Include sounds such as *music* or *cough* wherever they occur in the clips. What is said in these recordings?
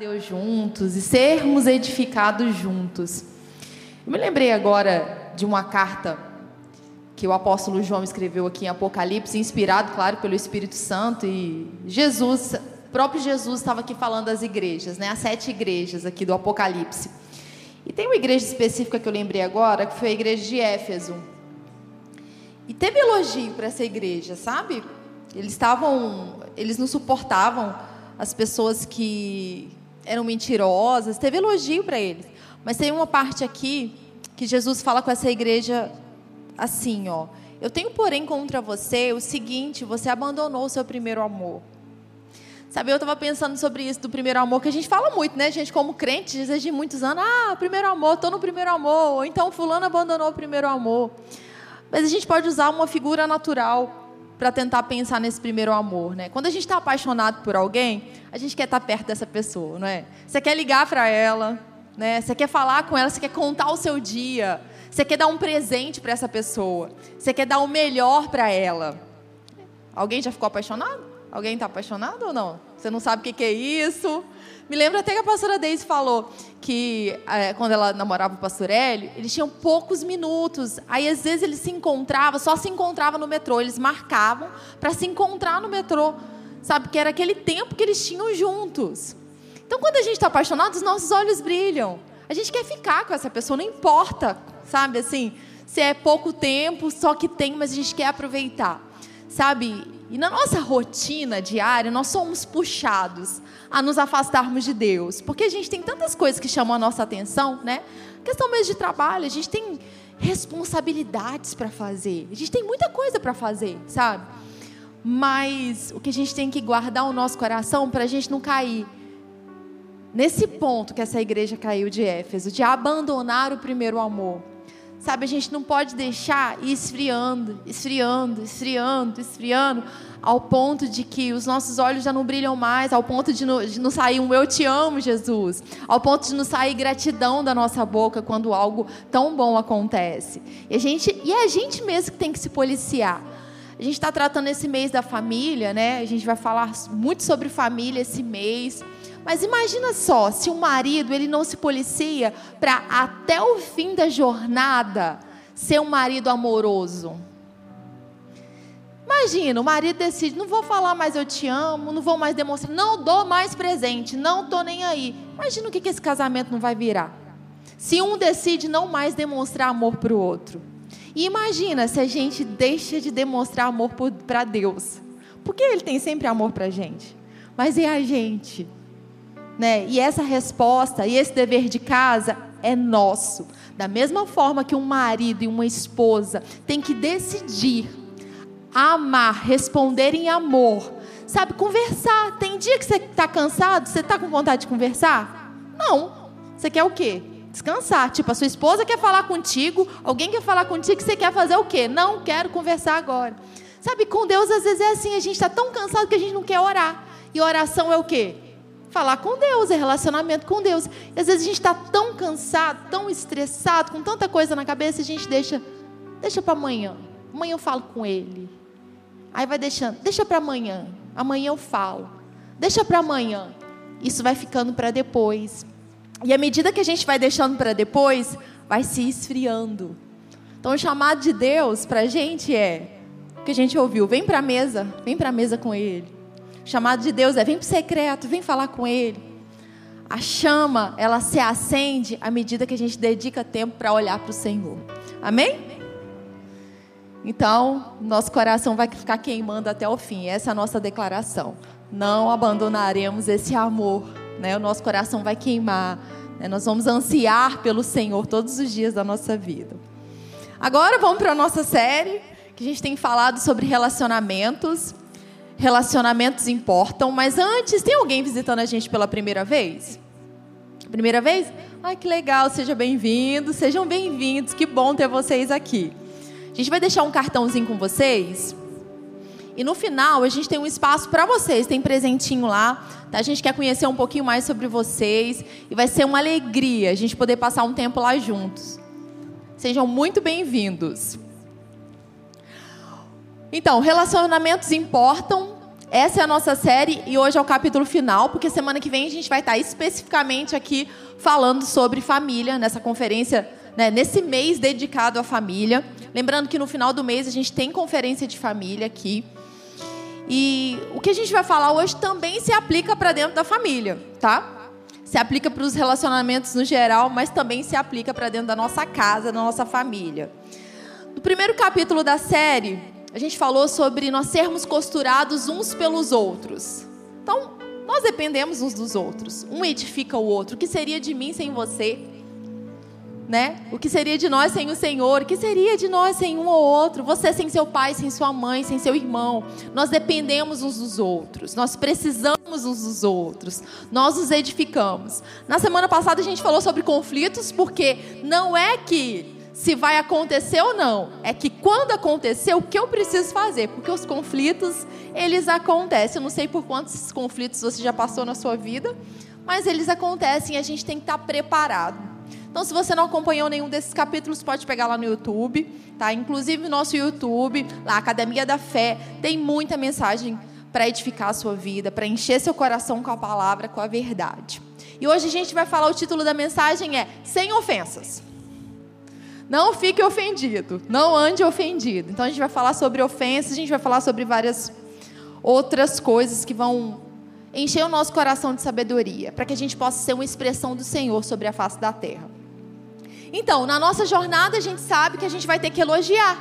Deus juntos e sermos edificados juntos. Eu me lembrei agora de uma carta que o apóstolo João escreveu aqui em Apocalipse, inspirado, claro, pelo Espírito Santo e Jesus, próprio Jesus estava aqui falando das igrejas, né? As sete igrejas aqui do Apocalipse. E tem uma igreja específica que eu lembrei agora, que foi a igreja de Éfeso. E teve elogio para essa igreja, sabe? Eles estavam, eles não suportavam as pessoas que eram mentirosas, teve elogio para eles. Mas tem uma parte aqui que Jesus fala com essa igreja assim, ó. Eu tenho, porém, contra você o seguinte: você abandonou o seu primeiro amor. Sabe, eu estava pensando sobre isso do primeiro amor, que a gente fala muito, né, gente, como crente, desde muitos anos, ah, primeiro amor, estou no primeiro amor, ou então fulano abandonou o primeiro amor. Mas a gente pode usar uma figura natural para tentar pensar nesse primeiro amor, né? Quando a gente está apaixonado por alguém, a gente quer estar tá perto dessa pessoa, não é? Você quer ligar para ela, né? Você quer falar com ela, você quer contar o seu dia, você quer dar um presente para essa pessoa, você quer dar o melhor para ela. Alguém já ficou apaixonado? Alguém está apaixonado ou não? Você não sabe o que, que é isso? Me lembro até que a pastora Deise falou que é, quando ela namorava o pastor Hélio, eles tinham poucos minutos. Aí às vezes eles se encontravam, só se encontravam no metrô. Eles marcavam para se encontrar no metrô. Sabe? Que era aquele tempo que eles tinham juntos. Então quando a gente está apaixonado, os nossos olhos brilham. A gente quer ficar com essa pessoa, não importa, sabe? Assim, se é pouco tempo, só que tem, mas a gente quer aproveitar. Sabe? E na nossa rotina diária, nós somos puxados a nos afastarmos de Deus, porque a gente tem tantas coisas que chamam a nossa atenção, né? questão mesmo de trabalho, a gente tem responsabilidades para fazer, a gente tem muita coisa para fazer, sabe? Mas o que a gente tem que guardar o nosso coração para a gente não cair nesse ponto que essa igreja caiu de Éfeso, de abandonar o primeiro amor. Sabe, a gente não pode deixar ir esfriando, esfriando, esfriando, esfriando, ao ponto de que os nossos olhos já não brilham mais, ao ponto de não, de não sair um eu te amo, Jesus, ao ponto de não sair gratidão da nossa boca quando algo tão bom acontece. E a gente, e é a gente mesmo que tem que se policiar. A gente está tratando esse mês da família, né? A gente vai falar muito sobre família esse mês. Mas imagina só, se o marido ele não se policia para até o fim da jornada ser um marido amoroso. Imagina, o marido decide, não vou falar mais eu te amo, não vou mais demonstrar, não dou mais presente, não tô nem aí. Imagina o que, que esse casamento não vai virar. Se um decide não mais demonstrar amor para o outro. E imagina se a gente deixa de demonstrar amor para Deus. Porque Ele tem sempre amor para a gente. Mas e a gente? Né? E essa resposta e esse dever de casa é nosso. Da mesma forma que um marido e uma esposa têm que decidir amar, responder em amor, sabe, conversar. Tem dia que você está cansado, você está com vontade de conversar? Não. Você quer o quê? Descansar. Tipo, a sua esposa quer falar contigo, alguém quer falar contigo, você quer fazer o quê? Não quero conversar agora. Sabe, com Deus às vezes é assim, a gente está tão cansado que a gente não quer orar. E oração é o quê? Falar com Deus, é relacionamento com Deus. E às vezes a gente está tão cansado, tão estressado, com tanta coisa na cabeça, a gente deixa, deixa para amanhã. Amanhã eu falo com ele. Aí vai deixando, deixa para amanhã. Amanhã eu falo. Deixa para amanhã. Isso vai ficando para depois. E à medida que a gente vai deixando para depois, vai se esfriando. Então o chamado de Deus para a gente é o que a gente ouviu: vem para a mesa, vem para a mesa com Ele chamado de Deus é: vem para o secreto, vem falar com Ele. A chama, ela se acende à medida que a gente dedica tempo para olhar para o Senhor. Amém? Então, nosso coração vai ficar queimando até o fim. Essa é a nossa declaração. Não abandonaremos esse amor. Né? O nosso coração vai queimar. Né? Nós vamos ansiar pelo Senhor todos os dias da nossa vida. Agora vamos para a nossa série, que a gente tem falado sobre relacionamentos relacionamentos importam, mas antes, tem alguém visitando a gente pela primeira vez? Primeira vez? Ai, que legal, seja bem-vindo, sejam bem-vindos, que bom ter vocês aqui. A gente vai deixar um cartãozinho com vocês. E no final, a gente tem um espaço para vocês, tem presentinho lá. Tá? A gente quer conhecer um pouquinho mais sobre vocês. E vai ser uma alegria a gente poder passar um tempo lá juntos. Sejam muito bem-vindos. Então, relacionamentos importam. Essa é a nossa série e hoje é o capítulo final, porque semana que vem a gente vai estar especificamente aqui falando sobre família nessa conferência, né, nesse mês dedicado à família. Lembrando que no final do mês a gente tem conferência de família aqui. E o que a gente vai falar hoje também se aplica para dentro da família, tá? Se aplica para os relacionamentos no geral, mas também se aplica para dentro da nossa casa, da nossa família. No primeiro capítulo da série, a gente falou sobre nós sermos costurados uns pelos outros. Então, nós dependemos uns dos outros. Um edifica o outro. O que seria de mim sem você? Né? O que seria de nós sem o Senhor? O que seria de nós sem um ou outro? Você sem seu pai, sem sua mãe, sem seu irmão. Nós dependemos uns dos outros. Nós precisamos uns dos outros. Nós nos edificamos. Na semana passada a gente falou sobre conflitos, porque não é que se vai acontecer ou não. É que quando acontecer, o que eu preciso fazer? Porque os conflitos, eles acontecem. Eu não sei por quantos conflitos você já passou na sua vida, mas eles acontecem e a gente tem que estar preparado. Então, se você não acompanhou nenhum desses capítulos, pode pegar lá no YouTube, tá? Inclusive no nosso YouTube, lá Academia da Fé, tem muita mensagem para edificar a sua vida, para encher seu coração com a palavra, com a verdade. E hoje a gente vai falar o título da mensagem é Sem ofensas. Não fique ofendido, não ande ofendido. Então a gente vai falar sobre ofensas, a gente vai falar sobre várias outras coisas que vão encher o nosso coração de sabedoria, para que a gente possa ser uma expressão do Senhor sobre a face da terra. Então, na nossa jornada, a gente sabe que a gente vai ter que elogiar,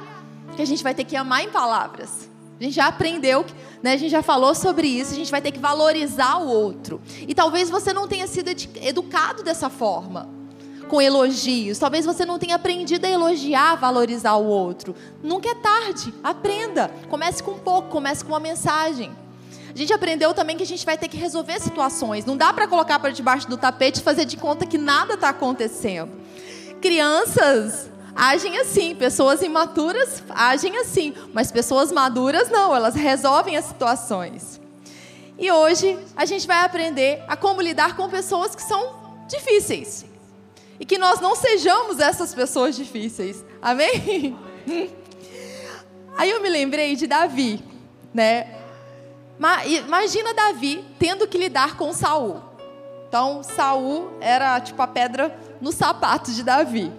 que a gente vai ter que amar em palavras. A gente já aprendeu, né? a gente já falou sobre isso, a gente vai ter que valorizar o outro. E talvez você não tenha sido educado dessa forma com elogios. Talvez você não tenha aprendido a elogiar, valorizar o outro. Nunca é tarde. Aprenda. Comece com um pouco, comece com uma mensagem. A gente aprendeu também que a gente vai ter que resolver situações. Não dá para colocar para debaixo do tapete e fazer de conta que nada está acontecendo. Crianças agem assim, pessoas imaturas agem assim, mas pessoas maduras não, elas resolvem as situações. E hoje a gente vai aprender a como lidar com pessoas que são difíceis e que nós não sejamos essas pessoas difíceis. Amém? Aí eu me lembrei de Davi, né? Imagina Davi tendo que lidar com Saul. Então, Saul era tipo a pedra no sapato de Davi.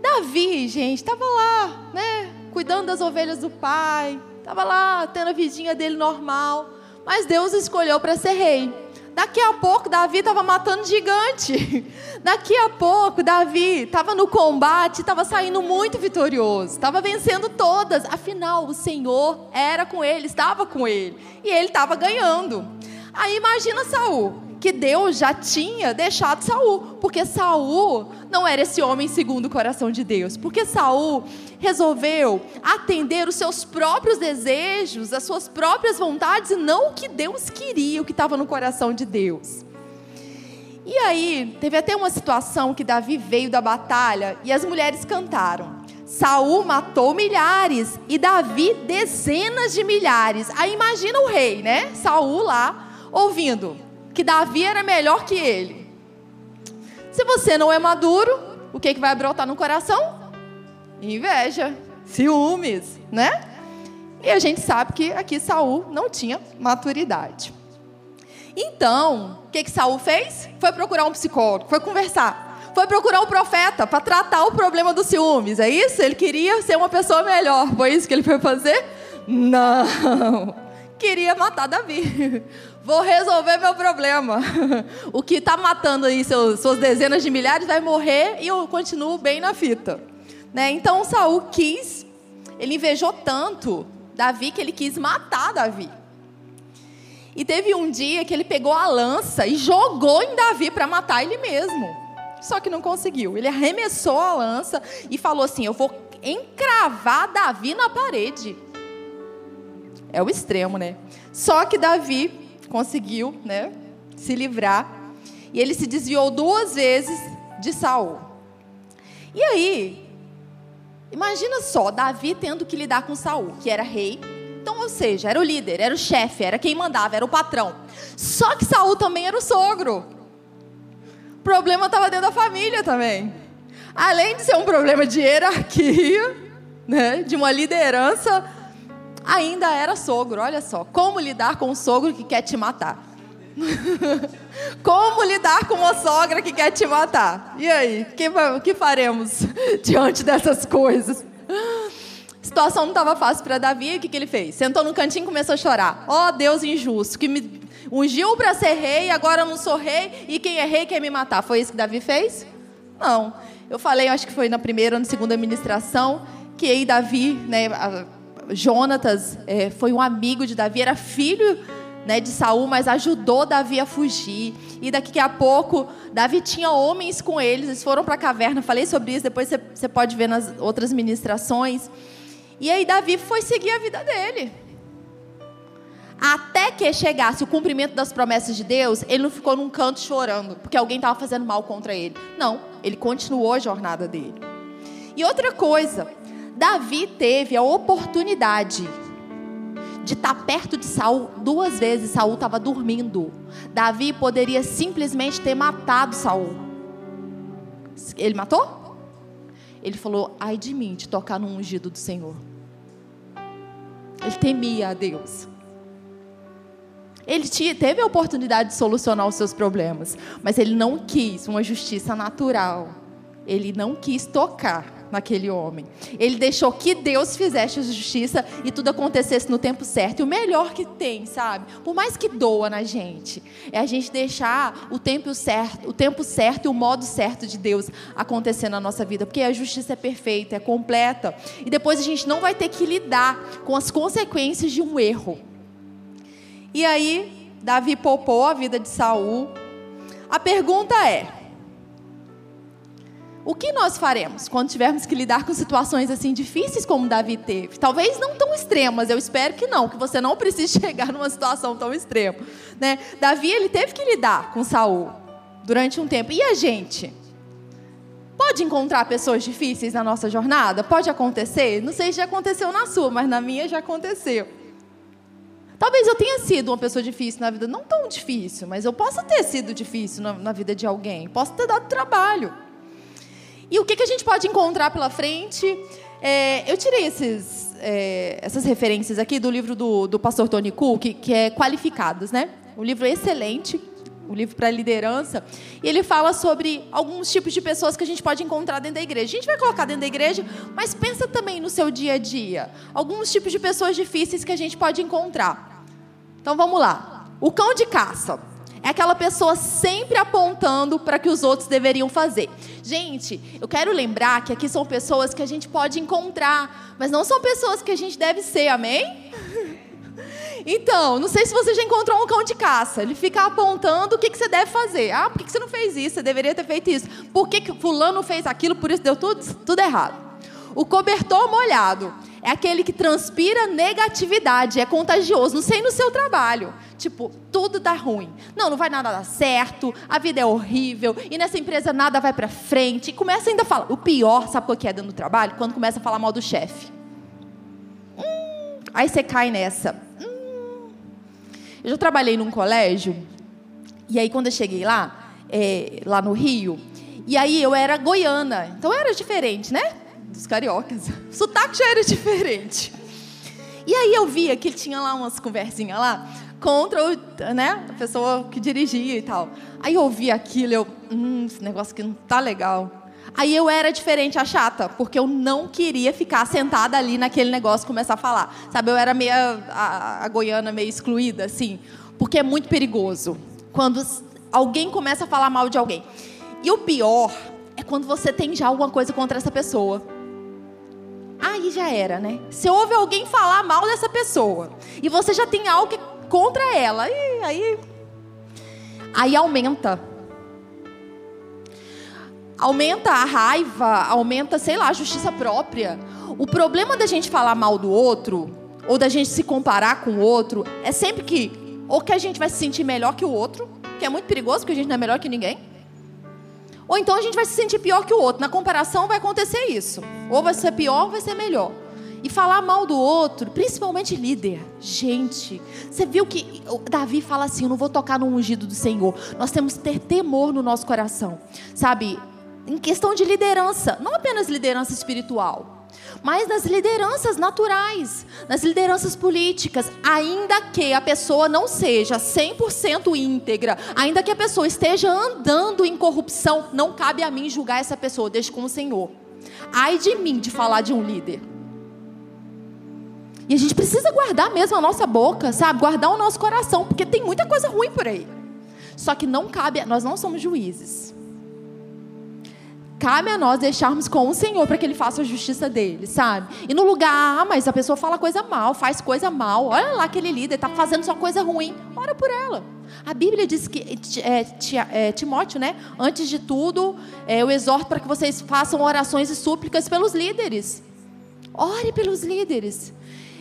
Davi, gente, estava lá, né? Cuidando das ovelhas do pai, estava lá tendo a vidinha dele normal. Mas Deus escolheu para ser rei. Daqui a pouco, Davi estava matando gigante. *laughs* Daqui a pouco, Davi estava no combate, estava saindo muito vitorioso, estava vencendo todas. Afinal, o Senhor era com ele, estava com ele. E ele estava ganhando. Aí imagina Saul que Deus já tinha deixado Saul, porque Saul não era esse homem segundo o coração de Deus, porque Saul resolveu atender os seus próprios desejos, as suas próprias vontades e não o que Deus queria, o que estava no coração de Deus. E aí, teve até uma situação que Davi veio da batalha e as mulheres cantaram. Saul matou milhares e Davi dezenas de milhares. Aí imagina o rei, né? Saul lá ouvindo que Davi era melhor que ele. Se você não é maduro, o que, que vai brotar no coração? Inveja, ciúmes, né? E a gente sabe que aqui Saul não tinha maturidade. Então, o que, que Saul fez? Foi procurar um psicólogo, foi conversar. Foi procurar um profeta para tratar o problema dos ciúmes. É isso? Ele queria ser uma pessoa melhor. Foi isso que ele foi fazer? Não. *laughs* Queria matar Davi. Vou resolver meu problema. *laughs* O que está matando aí seus, suas dezenas de milhares vai morrer e eu continuo bem na fita. Né? Então Saul quis, ele invejou tanto Davi que ele quis matar Davi. E teve um dia que ele pegou a lança e jogou em Davi para matar ele mesmo. Só que não conseguiu. Ele arremessou a lança e falou assim: Eu vou encravar Davi na parede. É o extremo, né? Só que Davi conseguiu, né, se livrar. E ele se desviou duas vezes de Saul. E aí, imagina só, Davi tendo que lidar com Saul, que era rei. Então, ou seja, era o líder, era o chefe, era quem mandava, era o patrão. Só que Saul também era o sogro. O problema estava dentro da família também. Além de ser um problema de hierarquia, né, de uma liderança ainda era sogro, olha só. Como lidar com um sogro que quer te matar? *laughs* Como lidar com uma sogra que quer te matar? E aí, o que, que faremos *laughs* diante dessas coisas? A situação não estava fácil para Davi, o que, que ele fez? Sentou no cantinho e começou a chorar. Ó oh, Deus injusto, que me ungiu para ser rei, agora não sou rei, e quem é rei quer me matar. Foi isso que Davi fez? Não. Eu falei, acho que foi na primeira ou na segunda administração, que aí Davi, né, Jonatas, é, foi um amigo de Davi, era filho né, de Saul, mas ajudou Davi a fugir. E daqui a pouco, Davi tinha homens com eles, eles foram para a caverna. Falei sobre isso, depois você pode ver nas outras ministrações. E aí Davi foi seguir a vida dele. Até que chegasse o cumprimento das promessas de Deus, ele não ficou num canto chorando, porque alguém estava fazendo mal contra ele. Não, ele continuou a jornada dele. E outra coisa, Davi teve a oportunidade de estar tá perto de Saul duas vezes. Saul estava dormindo. Davi poderia simplesmente ter matado Saul. Ele matou? Ele falou: "Ai de mim de tocar no ungido do Senhor". Ele temia a Deus. Ele teve a oportunidade de solucionar os seus problemas, mas ele não quis uma justiça natural. Ele não quis tocar naquele homem. Ele deixou que Deus fizesse justiça e tudo acontecesse no tempo certo. E o melhor que tem, sabe? Por mais que doa na gente, é a gente deixar o tempo certo, o tempo certo e o modo certo de Deus acontecer na nossa vida, porque a justiça é perfeita, é completa. E depois a gente não vai ter que lidar com as consequências de um erro. E aí, Davi poupou a vida de Saul. A pergunta é: o que nós faremos quando tivermos que lidar com situações assim difíceis como Davi teve? Talvez não tão extremas, eu espero que não, que você não precise *laughs* chegar numa situação tão extrema, né? Davi ele teve que lidar com Saul durante um tempo. E a gente? Pode encontrar pessoas difíceis na nossa jornada? Pode acontecer? Não sei se já aconteceu na sua, mas na minha já aconteceu. Talvez eu tenha sido uma pessoa difícil na vida, não tão difícil, mas eu posso ter sido difícil na, na vida de alguém. Posso ter dado trabalho. E o que, que a gente pode encontrar pela frente? É, eu tirei esses, é, essas referências aqui do livro do, do pastor Tony Cook, que é Qualificados, né? Um livro excelente, um livro para liderança, e ele fala sobre alguns tipos de pessoas que a gente pode encontrar dentro da igreja. A gente vai colocar dentro da igreja, mas pensa também no seu dia a dia. Alguns tipos de pessoas difíceis que a gente pode encontrar. Então vamos lá. O cão de caça. É aquela pessoa sempre apontando para que os outros deveriam fazer. Gente, eu quero lembrar que aqui são pessoas que a gente pode encontrar, mas não são pessoas que a gente deve ser, amém? *laughs* Então, não sei se você já encontrou um cão de caça. Ele fica apontando o que, que você deve fazer. Ah, por que, que você não fez isso? Você deveria ter feito isso. Por que, que fulano fez aquilo? Por isso deu tudo, tudo errado. O cobertor molhado é aquele que transpira negatividade, é contagioso. Não sei no seu trabalho. Tipo, tudo dá ruim. Não, não vai nada dar certo, a vida é horrível, e nessa empresa nada vai para frente. E começa ainda a falar. O pior, sabe o que é dentro do trabalho? Quando começa a falar mal do chefe. Hum, aí você cai nessa. Hum. Eu já trabalhei num colégio, e aí quando eu cheguei lá, é, lá no Rio, e aí eu era goiana, então era diferente, né? Dos cariocas. O sotaque já era diferente. E aí eu via que ele tinha lá umas conversinhas lá contra o, né, a pessoa que dirigia e tal. Aí eu ouvi aquilo, eu, hum, esse negócio aqui não tá legal. Aí eu era diferente, a chata, porque eu não queria ficar sentada ali naquele negócio começar a falar. Sabe, eu era meio a, a goiana meio excluída, assim, porque é muito perigoso quando alguém começa a falar mal de alguém. E o pior é quando você tem já alguma coisa contra essa pessoa aí já era, né? Se ouve alguém falar mal dessa pessoa e você já tem algo contra ela, aí, aí, aí aumenta. Aumenta a raiva, aumenta, sei lá, a justiça própria. O problema da gente falar mal do outro, ou da gente se comparar com o outro, é sempre que, ou que a gente vai se sentir melhor que o outro, que é muito perigoso, porque a gente não é melhor que ninguém ou então a gente vai se sentir pior que o outro. Na comparação vai acontecer isso. Ou vai ser pior ou vai ser melhor. E falar mal do outro, principalmente líder. Gente, você viu que Davi fala assim: Eu não vou tocar no ungido do Senhor. Nós temos que ter temor no nosso coração. Sabe? Em questão de liderança, não apenas liderança espiritual. Mas nas lideranças naturais, nas lideranças políticas, ainda que a pessoa não seja 100% íntegra, ainda que a pessoa esteja andando em corrupção, não cabe a mim julgar essa pessoa, deixe com o Senhor. Ai de mim de falar de um líder. E a gente precisa guardar mesmo a nossa boca, sabe? Guardar o nosso coração, porque tem muita coisa ruim por aí. Só que não cabe, nós não somos juízes. Cabe a nós deixarmos com o Senhor para que Ele faça a justiça dele, sabe? E no lugar, ah, mas a pessoa fala coisa mal, faz coisa mal. Olha lá aquele líder, está fazendo só coisa ruim. Ora por ela. A Bíblia diz que é, é, Timóteo, né? Antes de tudo, é, eu exorto para que vocês façam orações e súplicas pelos líderes. Ore pelos líderes.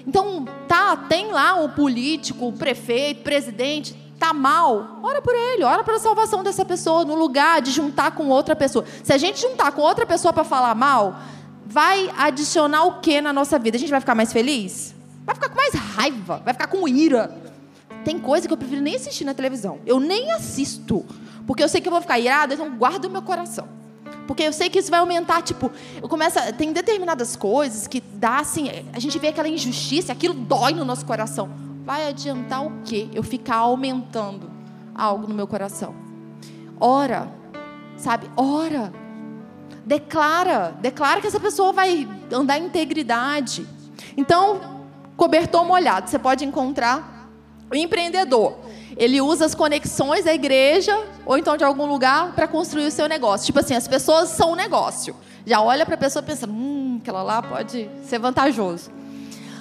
Então, tá, tem lá o político, o prefeito, o presidente, tá mal, ora por ele, ora pela salvação dessa pessoa, no lugar de juntar com outra pessoa. Se a gente juntar com outra pessoa para falar mal, vai adicionar o que na nossa vida? A gente vai ficar mais feliz? Vai ficar com mais raiva, vai ficar com ira. Tem coisa que eu prefiro nem assistir na televisão. Eu nem assisto, porque eu sei que eu vou ficar irada, então guardo o meu coração. Porque eu sei que isso vai aumentar, tipo, eu começo, tem determinadas coisas que dá assim, a gente vê aquela injustiça, aquilo dói no nosso coração vai adiantar o quê? Eu ficar aumentando algo no meu coração. Ora, sabe? Ora. Declara, declara que essa pessoa vai andar em integridade. Então, cobertor molhado, você pode encontrar o empreendedor. Ele usa as conexões da igreja ou então de algum lugar para construir o seu negócio. Tipo assim, as pessoas são um negócio. Já olha para a pessoa e pensa, hum, aquela lá pode ser vantajoso.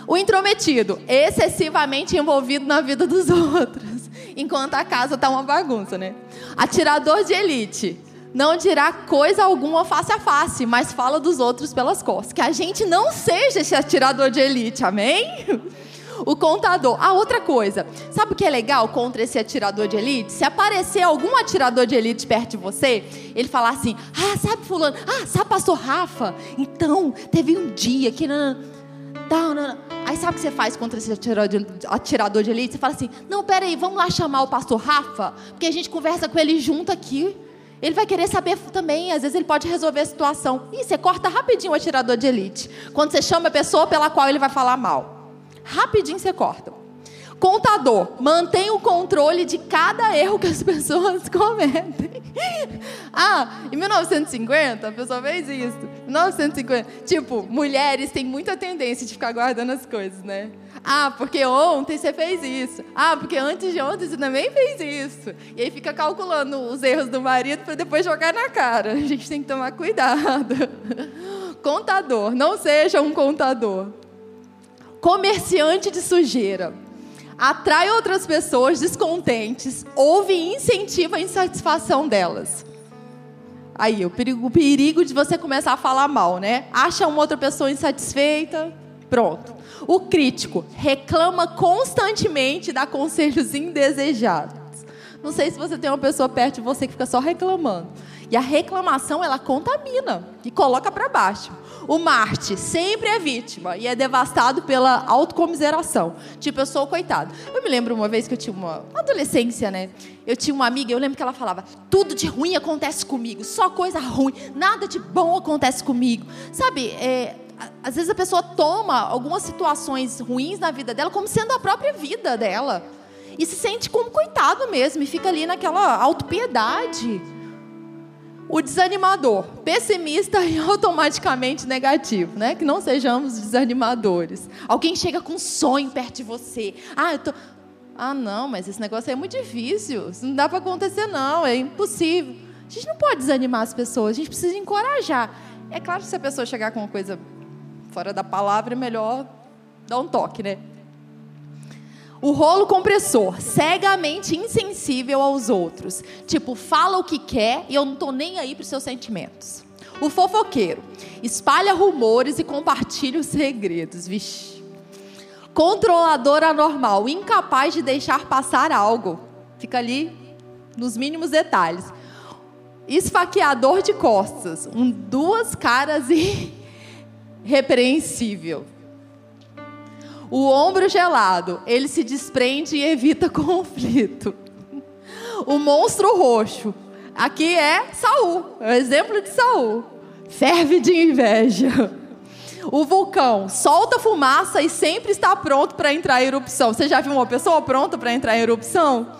O intrometido, excessivamente envolvido na vida dos *laughs* outros, enquanto a casa está uma bagunça, né? Atirador de elite, não dirá coisa alguma face a face, mas fala dos outros pelas costas. Que a gente não seja esse atirador de elite, amém? O contador. Ah, outra coisa. Sabe o que é legal contra esse atirador de elite? Se aparecer algum atirador de elite perto de você, ele falar assim: Ah, sabe fulano? Ah, sabe pastor Rafa? Então, teve um dia que... Não, não, não, não. Aí sabe o que você faz contra esse atirador de elite? Você fala assim: não, peraí, vamos lá chamar o pastor Rafa, porque a gente conversa com ele junto aqui. Ele vai querer saber também, às vezes ele pode resolver a situação. E você corta rapidinho o atirador de elite. Quando você chama a pessoa pela qual ele vai falar mal. Rapidinho você corta. Contador, mantém o controle de cada erro que as *laughs* pessoas cometem. ah, em 1950 a pessoa fez isso. 1950. Tipo, mulheres têm muita tendência de ficar guardando as coisas, né? Ah, porque ontem você fez isso. Ah, porque antes de ontem você também fez isso. E aí fica calculando os erros do marido para depois jogar na cara. A gente tem que tomar cuidado. *laughs* Contador, não seja um contador. Comerciante de sujeira atrai outras pessoas descontentes, ouve e incentiva a insatisfação delas. Aí, o perigo, o perigo de você começar a falar mal, né? Acha uma outra pessoa insatisfeita, pronto. O crítico reclama constantemente, dá conselhos indesejados. Não sei se você tem uma pessoa perto de você que fica só reclamando. E a reclamação, ela contamina e coloca para baixo. O Marte sempre é vítima e é devastado pela autocomiseração. Tipo, eu sou o coitado. Eu me lembro uma vez que eu tinha uma adolescência, né? Eu tinha uma amiga, eu lembro que ela falava: tudo de ruim acontece comigo, só coisa ruim, nada de bom acontece comigo. Sabe, é, às vezes a pessoa toma algumas situações ruins na vida dela como sendo a própria vida dela. E se sente como coitado mesmo, e fica ali naquela autopiedade o desanimador, pessimista e *laughs* automaticamente negativo, né? Que não sejamos desanimadores. Alguém chega com um sonho perto de você. Ah, eu tô... ah, não, mas esse negócio é muito difícil. Isso não dá para acontecer, não. É impossível. A gente não pode desanimar as pessoas. A gente precisa encorajar. É claro que se a pessoa chegar com uma coisa fora da palavra, é melhor dar um toque, né? O rolo compressor, cegamente insensível aos outros. Tipo, fala o que quer e eu não estou nem aí para os seus sentimentos. O fofoqueiro, espalha rumores e compartilha os segredos. Vixe. Controlador anormal, incapaz de deixar passar algo. Fica ali nos mínimos detalhes. Esfaqueador de costas, um duas caras *laughs* e repreensível. O ombro gelado, ele se desprende e evita *laughs* conflito. O monstro roxo, aqui é Saul, é o exemplo de Saul. Ferve de inveja. O vulcão solta fumaça e sempre está pronto para entrar em erupção. Você já viu uma pessoa pronta para entrar em erupção?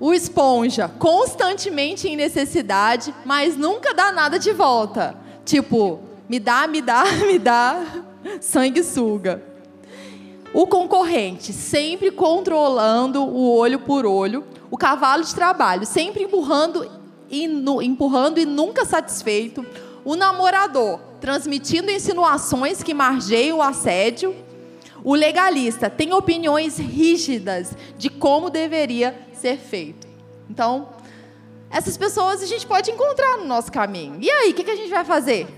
O esponja, constantemente em necessidade, mas nunca dá nada de volta. Tipo, me dá, me dá, *laughs* me dá, sanguessuga. O concorrente, sempre controlando o olho por olho. O cavalo de trabalho, sempre empurrando e, empurrando e nunca satisfeito. O namorador, transmitindo insinuações que margeiam o assédio. O legalista tem opiniões rígidas de como deveria ser feito. Então, essas pessoas a gente pode encontrar no nosso caminho. E aí, o que, que a gente vai fazer?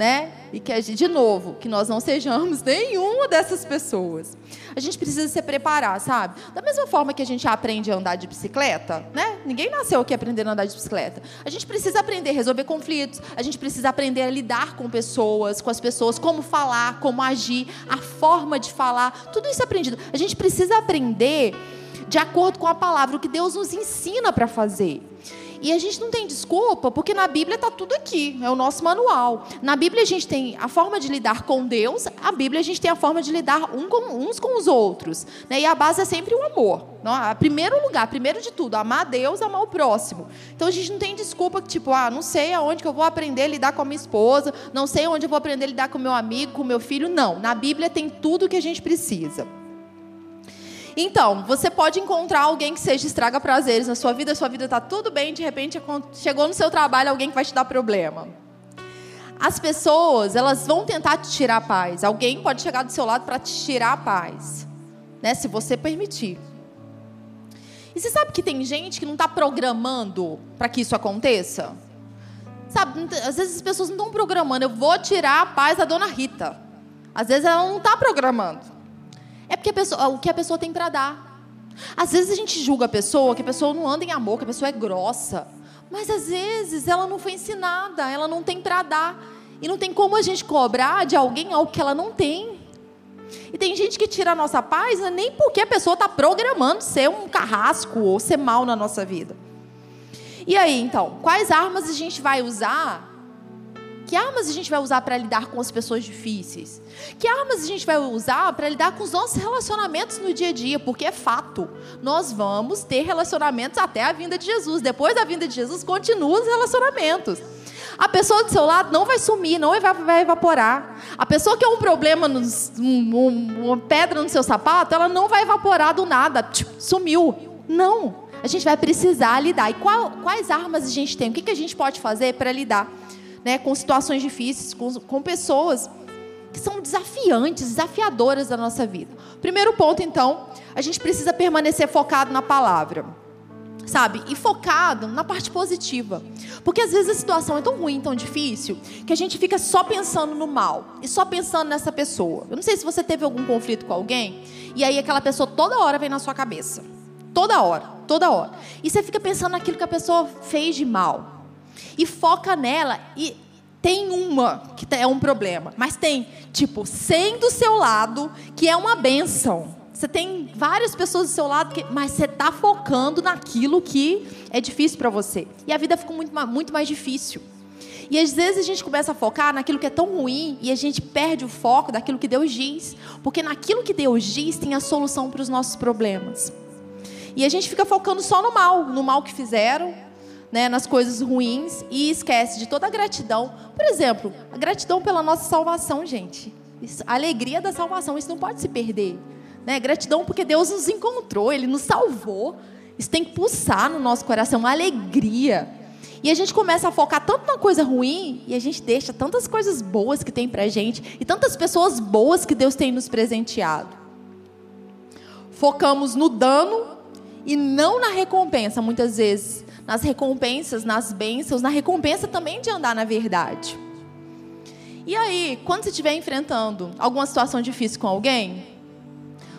Né? E que de novo, que nós não sejamos *laughs* nenhuma dessas pessoas. A gente precisa se preparar, sabe? Da mesma forma que a gente aprende a andar de bicicleta, né? Ninguém nasceu aqui aprendendo a andar de bicicleta. A gente precisa aprender a resolver conflitos, a gente precisa aprender a lidar com pessoas, com as pessoas, como falar, como agir, a forma de falar, tudo isso aprendido. A gente precisa aprender de acordo com a palavra, o que Deus nos ensina para fazer. E a gente não tem desculpa, porque na Bíblia está tudo aqui, é o nosso manual. Na Bíblia a gente tem a forma de lidar com Deus, a Bíblia a gente tem a forma de lidar um com, uns com os outros. Né? E a base é sempre o amor. Não, a primeiro lugar, primeiro de tudo, amar Deus, amar o próximo. Então a gente não tem desculpa que, tipo, ah, não sei aonde que eu vou aprender a lidar com a minha esposa, não sei onde eu vou aprender a lidar com o meu amigo, com o meu filho. Não, na Bíblia tem tudo que a gente precisa. Então, você pode encontrar alguém que seja estraga prazeres na sua vida, sua vida está tudo bem, de repente chegou no seu trabalho alguém que vai te dar problema. As pessoas, elas vão tentar te tirar a paz. Alguém pode chegar do seu lado para te tirar a paz, né? Se você permitir. E você sabe que tem gente que não está programando para que isso aconteça? Sabe, às vezes as pessoas não estão programando. Eu vou tirar a paz da dona Rita. Às vezes ela não está programando. É porque pessoa, o que a pessoa tem para dar. Às vezes a gente julga a pessoa que a pessoa não anda em amor, que a pessoa é grossa. Mas às vezes ela não foi ensinada, ela não tem para dar. E não tem como a gente cobrar de alguém algo que ela não tem. E tem gente que tira a nossa paz é nem porque a pessoa está programando ser um carrasco ou ser mal na nossa vida. E aí, então, quais armas a gente vai usar que armas a gente vai usar para lidar com as pessoas difíceis? Que armas a gente vai usar para lidar com os nossos relacionamentos no dia a dia? Porque é fato, nós vamos ter relacionamentos até a vinda de Jesus. Depois da vinda de Jesus, continuam os relacionamentos. A pessoa do seu lado não vai sumir, não vai evaporar. A pessoa que é um problema, nos, um, uma pedra no seu sapato, ela não vai evaporar do nada, tipo, sumiu. Não. A gente vai precisar lidar. E qual, quais armas a gente tem? O que, que a gente pode fazer para lidar? Né, com situações difíceis, com, com pessoas que são desafiantes, desafiadoras da nossa vida. Primeiro ponto, então, a gente precisa permanecer focado na palavra. Sabe? E focado na parte positiva. Porque às vezes a situação é tão ruim, tão difícil, que a gente fica só pensando no mal e só pensando nessa pessoa. Eu não sei se você teve algum conflito com alguém e aí aquela pessoa toda hora vem na sua cabeça. Toda hora, toda hora. E você fica pensando naquilo que a pessoa fez de mal e foca nela e tem uma que é um problema, mas tem, tipo, 100 do seu lado, que é uma benção. Você tem várias pessoas do seu lado, que, mas você está focando naquilo que é difícil para você. E a vida fica muito, muito mais difícil. E às vezes a gente começa a focar naquilo que é tão ruim e a gente perde o foco daquilo que Deus diz. Porque naquilo que Deus diz tem a solução para os nossos problemas. E a gente fica focando só no mal, no mal que fizeram, né, nas coisas ruins e esquece de toda a gratidão. Por exemplo, a gratidão pela nossa salvação, gente. Isso, a alegria da salvação, isso não pode se perder. Né? Gratidão porque Deus nos encontrou, Ele nos salvou. Isso tem que pulsar no nosso coração, uma alegria. E a gente começa a focar tanto na coisa ruim e a gente deixa tantas coisas boas que tem pra gente e tantas pessoas boas que Deus tem nos presenteado. Focamos no dano e não na recompensa, muitas vezes nas recompensas, nas bênçãos, na recompensa também de andar na verdade. E aí, quando você estiver enfrentando alguma situação difícil com alguém,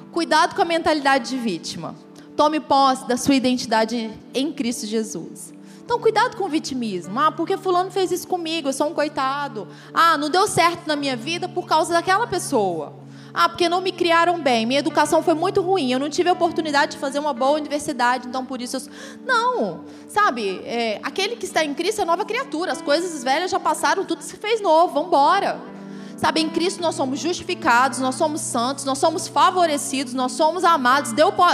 cuidado com a mentalidade de vítima. Tome posse da sua identidade em Cristo Jesus. Então, cuidado com o vitimismo. Ah, porque fulano fez isso comigo, eu sou um coitado. Ah, não deu certo na minha vida por causa daquela pessoa. Ah, porque não me criaram bem, minha educação foi muito ruim, eu não tive a oportunidade de fazer uma boa universidade, então por isso eu... Não, sabe, é, aquele que está em Cristo é nova criatura, as coisas velhas já passaram, tudo se fez novo, vamos embora. Sabe, em Cristo nós somos justificados, nós somos santos, nós somos favorecidos, nós somos amados.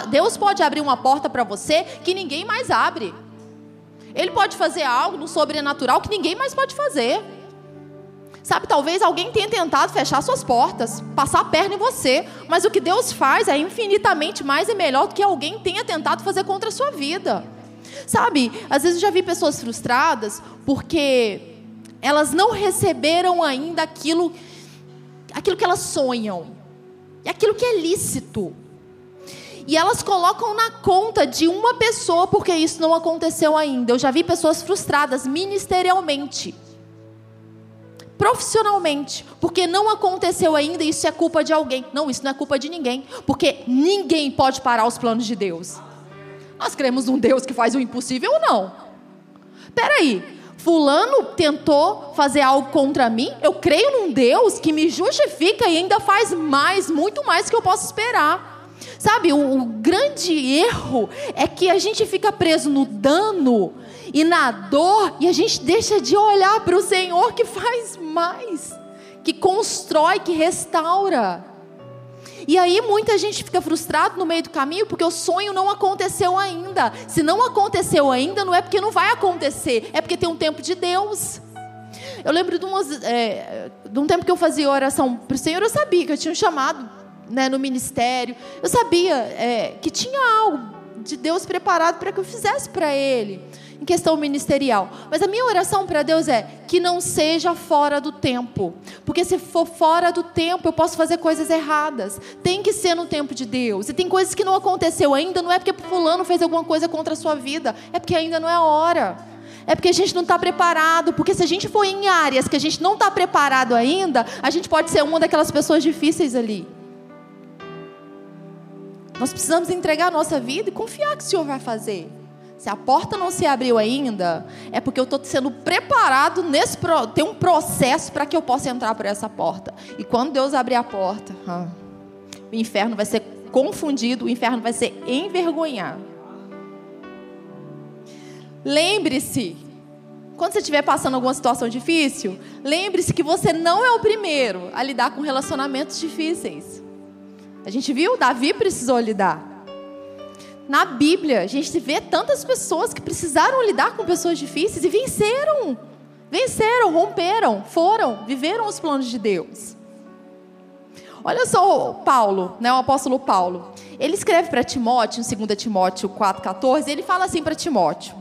Deus pode abrir uma porta para você que ninguém mais abre. Ele pode fazer algo no sobrenatural que ninguém mais pode fazer. Sabe, talvez alguém tenha tentado fechar suas portas, passar a perna em você, mas o que Deus faz é infinitamente mais e melhor do que alguém tenha tentado fazer contra a sua vida. Sabe, às vezes eu já vi pessoas frustradas porque elas não receberam ainda aquilo, aquilo que elas sonham, e aquilo que é lícito. E elas colocam na conta de uma pessoa porque isso não aconteceu ainda. Eu já vi pessoas frustradas ministerialmente profissionalmente, porque não aconteceu ainda, isso é culpa de alguém. Não, isso não é culpa de ninguém, porque ninguém pode parar os planos de Deus. Nós cremos num Deus que faz o impossível ou não? Peraí, fulano tentou fazer algo contra mim, eu creio num Deus que me justifica e ainda faz mais, muito mais que eu posso esperar. Sabe, o, o grande erro é que a gente fica preso no dano e na dor, e a gente deixa de olhar para o Senhor que faz mais, que constrói, que restaura. E aí muita gente fica frustrado no meio do caminho porque o sonho não aconteceu ainda. Se não aconteceu ainda, não é porque não vai acontecer, é porque tem um tempo de Deus. Eu lembro de, umas, é, de um tempo que eu fazia oração para o Senhor, eu sabia que eu tinha um chamado né, no ministério, eu sabia é, que tinha algo de Deus preparado para que eu fizesse para Ele em questão ministerial. Mas a minha oração para Deus é que não seja fora do tempo. Porque se for fora do tempo, eu posso fazer coisas erradas. Tem que ser no tempo de Deus. E tem coisas que não aconteceu ainda, não é porque fulano fez alguma coisa contra a sua vida, é porque ainda não é a hora. É porque a gente não está preparado. Porque se a gente for em áreas que a gente não está preparado ainda, a gente pode ser uma daquelas pessoas difíceis ali. Nós precisamos entregar a nossa vida e confiar que o Senhor vai fazer. Se a porta não se abriu ainda, é porque eu estou sendo preparado nesse tem um processo para que eu possa entrar por essa porta. E quando Deus abrir a porta, o inferno vai ser confundido, o inferno vai ser envergonhado. Lembre-se, quando você estiver passando alguma situação difícil, lembre-se que você não é o primeiro a lidar com relacionamentos difíceis. A gente viu, Davi precisou lidar. Na Bíblia, a gente vê tantas pessoas que precisaram lidar com pessoas difíceis e venceram. Venceram, romperam, foram, viveram os planos de Deus. Olha só o Paulo, né, o apóstolo Paulo. Ele escreve para Timóteo, em 2 Timóteo 4,14, ele fala assim para Timóteo: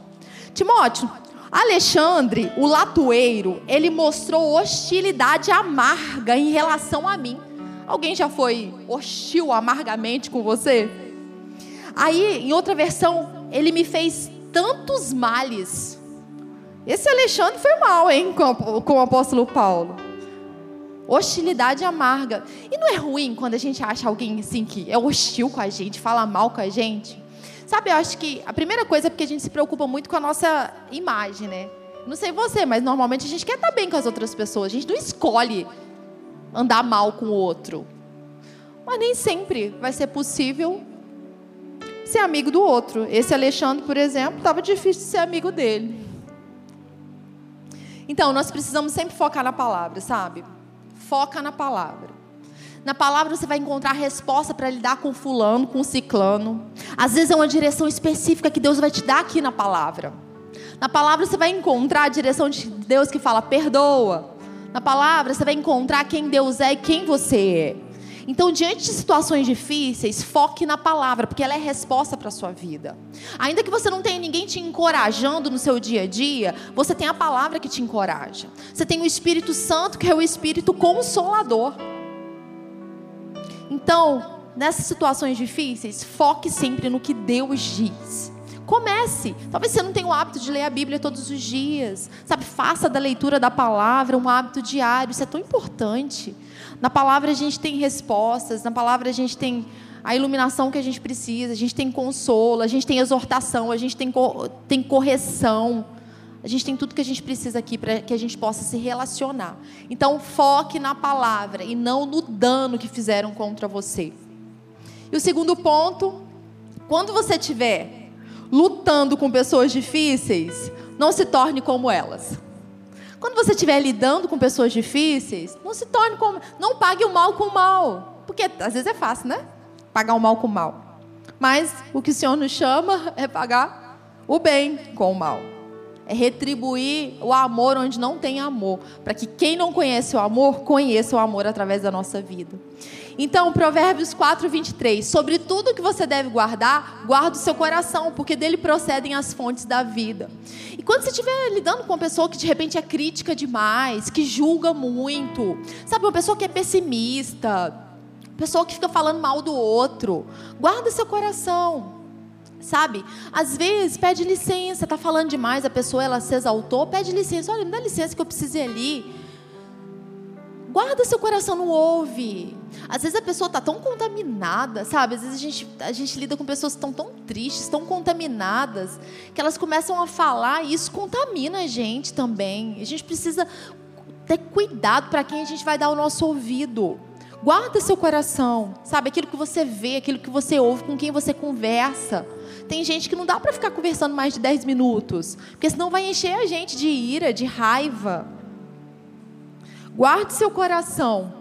Timóteo, Alexandre, o latoeiro, ele mostrou hostilidade amarga em relação a mim. Alguém já foi hostil amargamente com você? Aí, em outra versão, ele me fez tantos males. Esse Alexandre foi mal, hein, com, com o apóstolo Paulo. Hostilidade amarga. E não é ruim quando a gente acha alguém assim que é hostil com a gente, fala mal com a gente? Sabe, eu acho que a primeira coisa é porque a gente se preocupa muito com a nossa imagem, né? Não sei você, mas normalmente a gente quer estar bem com as outras pessoas. A gente não escolhe andar mal com o outro. Mas nem sempre vai ser possível ser amigo do outro. Esse Alexandre, por exemplo, estava difícil de ser amigo dele. Então, nós precisamos sempre focar na palavra, sabe? Foca na palavra. Na palavra você vai encontrar resposta para lidar com fulano, com ciclano. Às vezes é uma direção específica que Deus vai te dar aqui na palavra. Na palavra você vai encontrar a direção de Deus que fala perdoa. Na palavra você vai encontrar quem Deus é e quem você é. Então, diante de situações difíceis, foque na palavra, porque ela é resposta para a sua vida. Ainda que você não tenha ninguém te encorajando no seu dia a dia, você tem a palavra que te encoraja. Você tem o Espírito Santo, que é o Espírito consolador. Então, nessas situações difíceis, foque sempre no que Deus diz. Comece. Talvez você não tenha o hábito de ler a Bíblia todos os dias. Sabe, faça da leitura da palavra um hábito diário. Isso é tão importante. Na palavra a gente tem respostas, na palavra a gente tem a iluminação que a gente precisa, a gente tem consolo, a gente tem exortação, a gente tem, tem correção. A gente tem tudo que a gente precisa aqui para que a gente possa se relacionar. Então, foque na palavra e não no dano que fizeram contra você. E o segundo ponto, quando você estiver lutando com pessoas difíceis, não se torne como elas. Quando você estiver lidando com pessoas difíceis, não se torne como. Não pague o mal com o mal. Porque às vezes é fácil, né? Pagar o mal com o mal. Mas o que o Senhor nos chama *laughs* é pagar o bem com o mal é retribuir o amor onde não tem amor, para que quem não conhece o amor, conheça o amor através da nossa vida. Então, Provérbios 4, 23. Sobre tudo que você deve guardar, guarda o seu coração, porque dele procedem as fontes da vida. E quando você estiver lidando com uma pessoa que de repente é crítica demais, que julga muito, sabe, uma pessoa que é pessimista, pessoa que fica falando mal do outro, guarda seu coração. Sabe? Às vezes pede licença, tá falando demais, a pessoa ela se exaltou, pede licença. Olha, me dá licença que eu preciso ir ali. Guarda seu coração, não ouve. Às vezes a pessoa está tão contaminada, sabe? Às vezes a gente, a gente lida com pessoas que estão tão tristes, tão contaminadas, que elas começam a falar e isso contamina a gente também. A gente precisa ter cuidado para quem a gente vai dar o nosso ouvido. Guarda seu coração, sabe? Aquilo que você vê, aquilo que você ouve, com quem você conversa. Tem gente que não dá para ficar conversando mais de 10 minutos, porque senão vai encher a gente de ira, de raiva. Guarde seu coração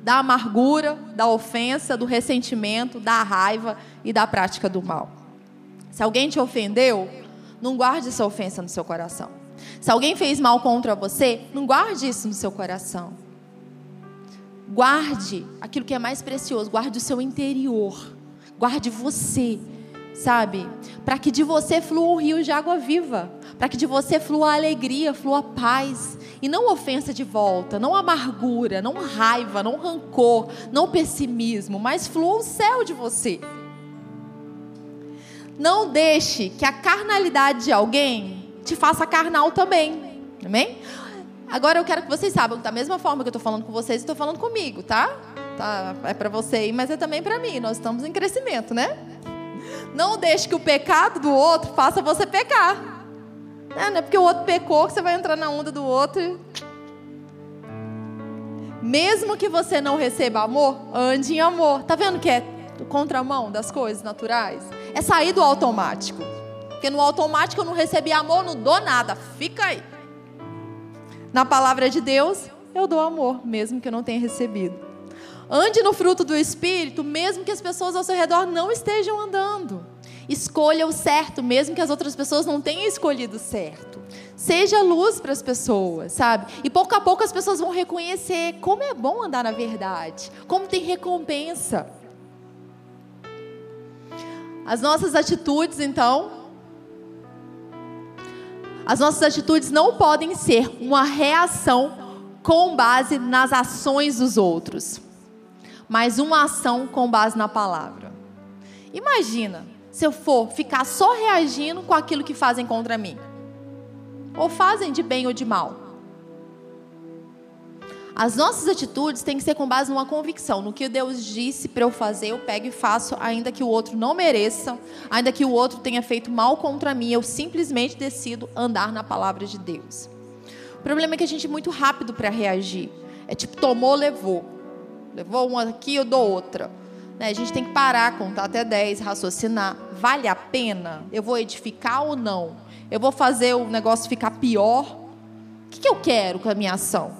da amargura, da ofensa, do ressentimento, da raiva e da prática do mal. Se alguém te ofendeu, não guarde essa ofensa no seu coração. Se alguém fez mal contra você, não guarde isso no seu coração. Guarde aquilo que é mais precioso, guarde o seu interior, guarde você sabe? Para que de você flua um rio de água viva, para que de você flua alegria, flua paz, e não ofensa de volta, não amargura, não raiva, não rancor, não pessimismo, mas flua o céu de você. Não deixe que a carnalidade de alguém te faça carnal também. Amém? Agora eu quero que vocês saibam que da mesma forma que eu estou falando com vocês, estou falando comigo, tá? tá é para você, mas é também para mim. Nós estamos em crescimento, né? Não deixe que o pecado do outro faça você pecar. É, não é porque o outro pecou que você vai entrar na onda do outro. Mesmo que você não receba amor, ande em amor. Tá vendo que é contramão das coisas naturais? É sair do automático. Porque no automático eu não recebi amor, não dou nada. Fica aí. Na palavra de Deus, eu dou amor, mesmo que eu não tenha recebido. Ande no fruto do Espírito, mesmo que as pessoas ao seu redor não estejam andando. Escolha o certo, mesmo que as outras pessoas não tenham escolhido certo. Seja luz para as pessoas, sabe? E pouco a pouco as pessoas vão reconhecer como é bom andar na verdade, como tem recompensa. As nossas atitudes, então, as nossas atitudes não podem ser uma reação com base nas ações dos outros mas uma ação com base na palavra. Imagina se eu for ficar só reagindo com aquilo que fazem contra mim. Ou fazem de bem ou de mal. As nossas atitudes têm que ser com base numa convicção, no que Deus disse para eu fazer, eu pego e faço, ainda que o outro não mereça, ainda que o outro tenha feito mal contra mim, eu simplesmente decido andar na palavra de Deus. O problema é que a gente é muito rápido para reagir. É tipo, tomou, levou. Levou uma aqui, eu dou outra. Né? A gente tem que parar, contar até 10, raciocinar. Vale a pena? Eu vou edificar ou não? Eu vou fazer o negócio ficar pior? O que, que eu quero com a minha ação?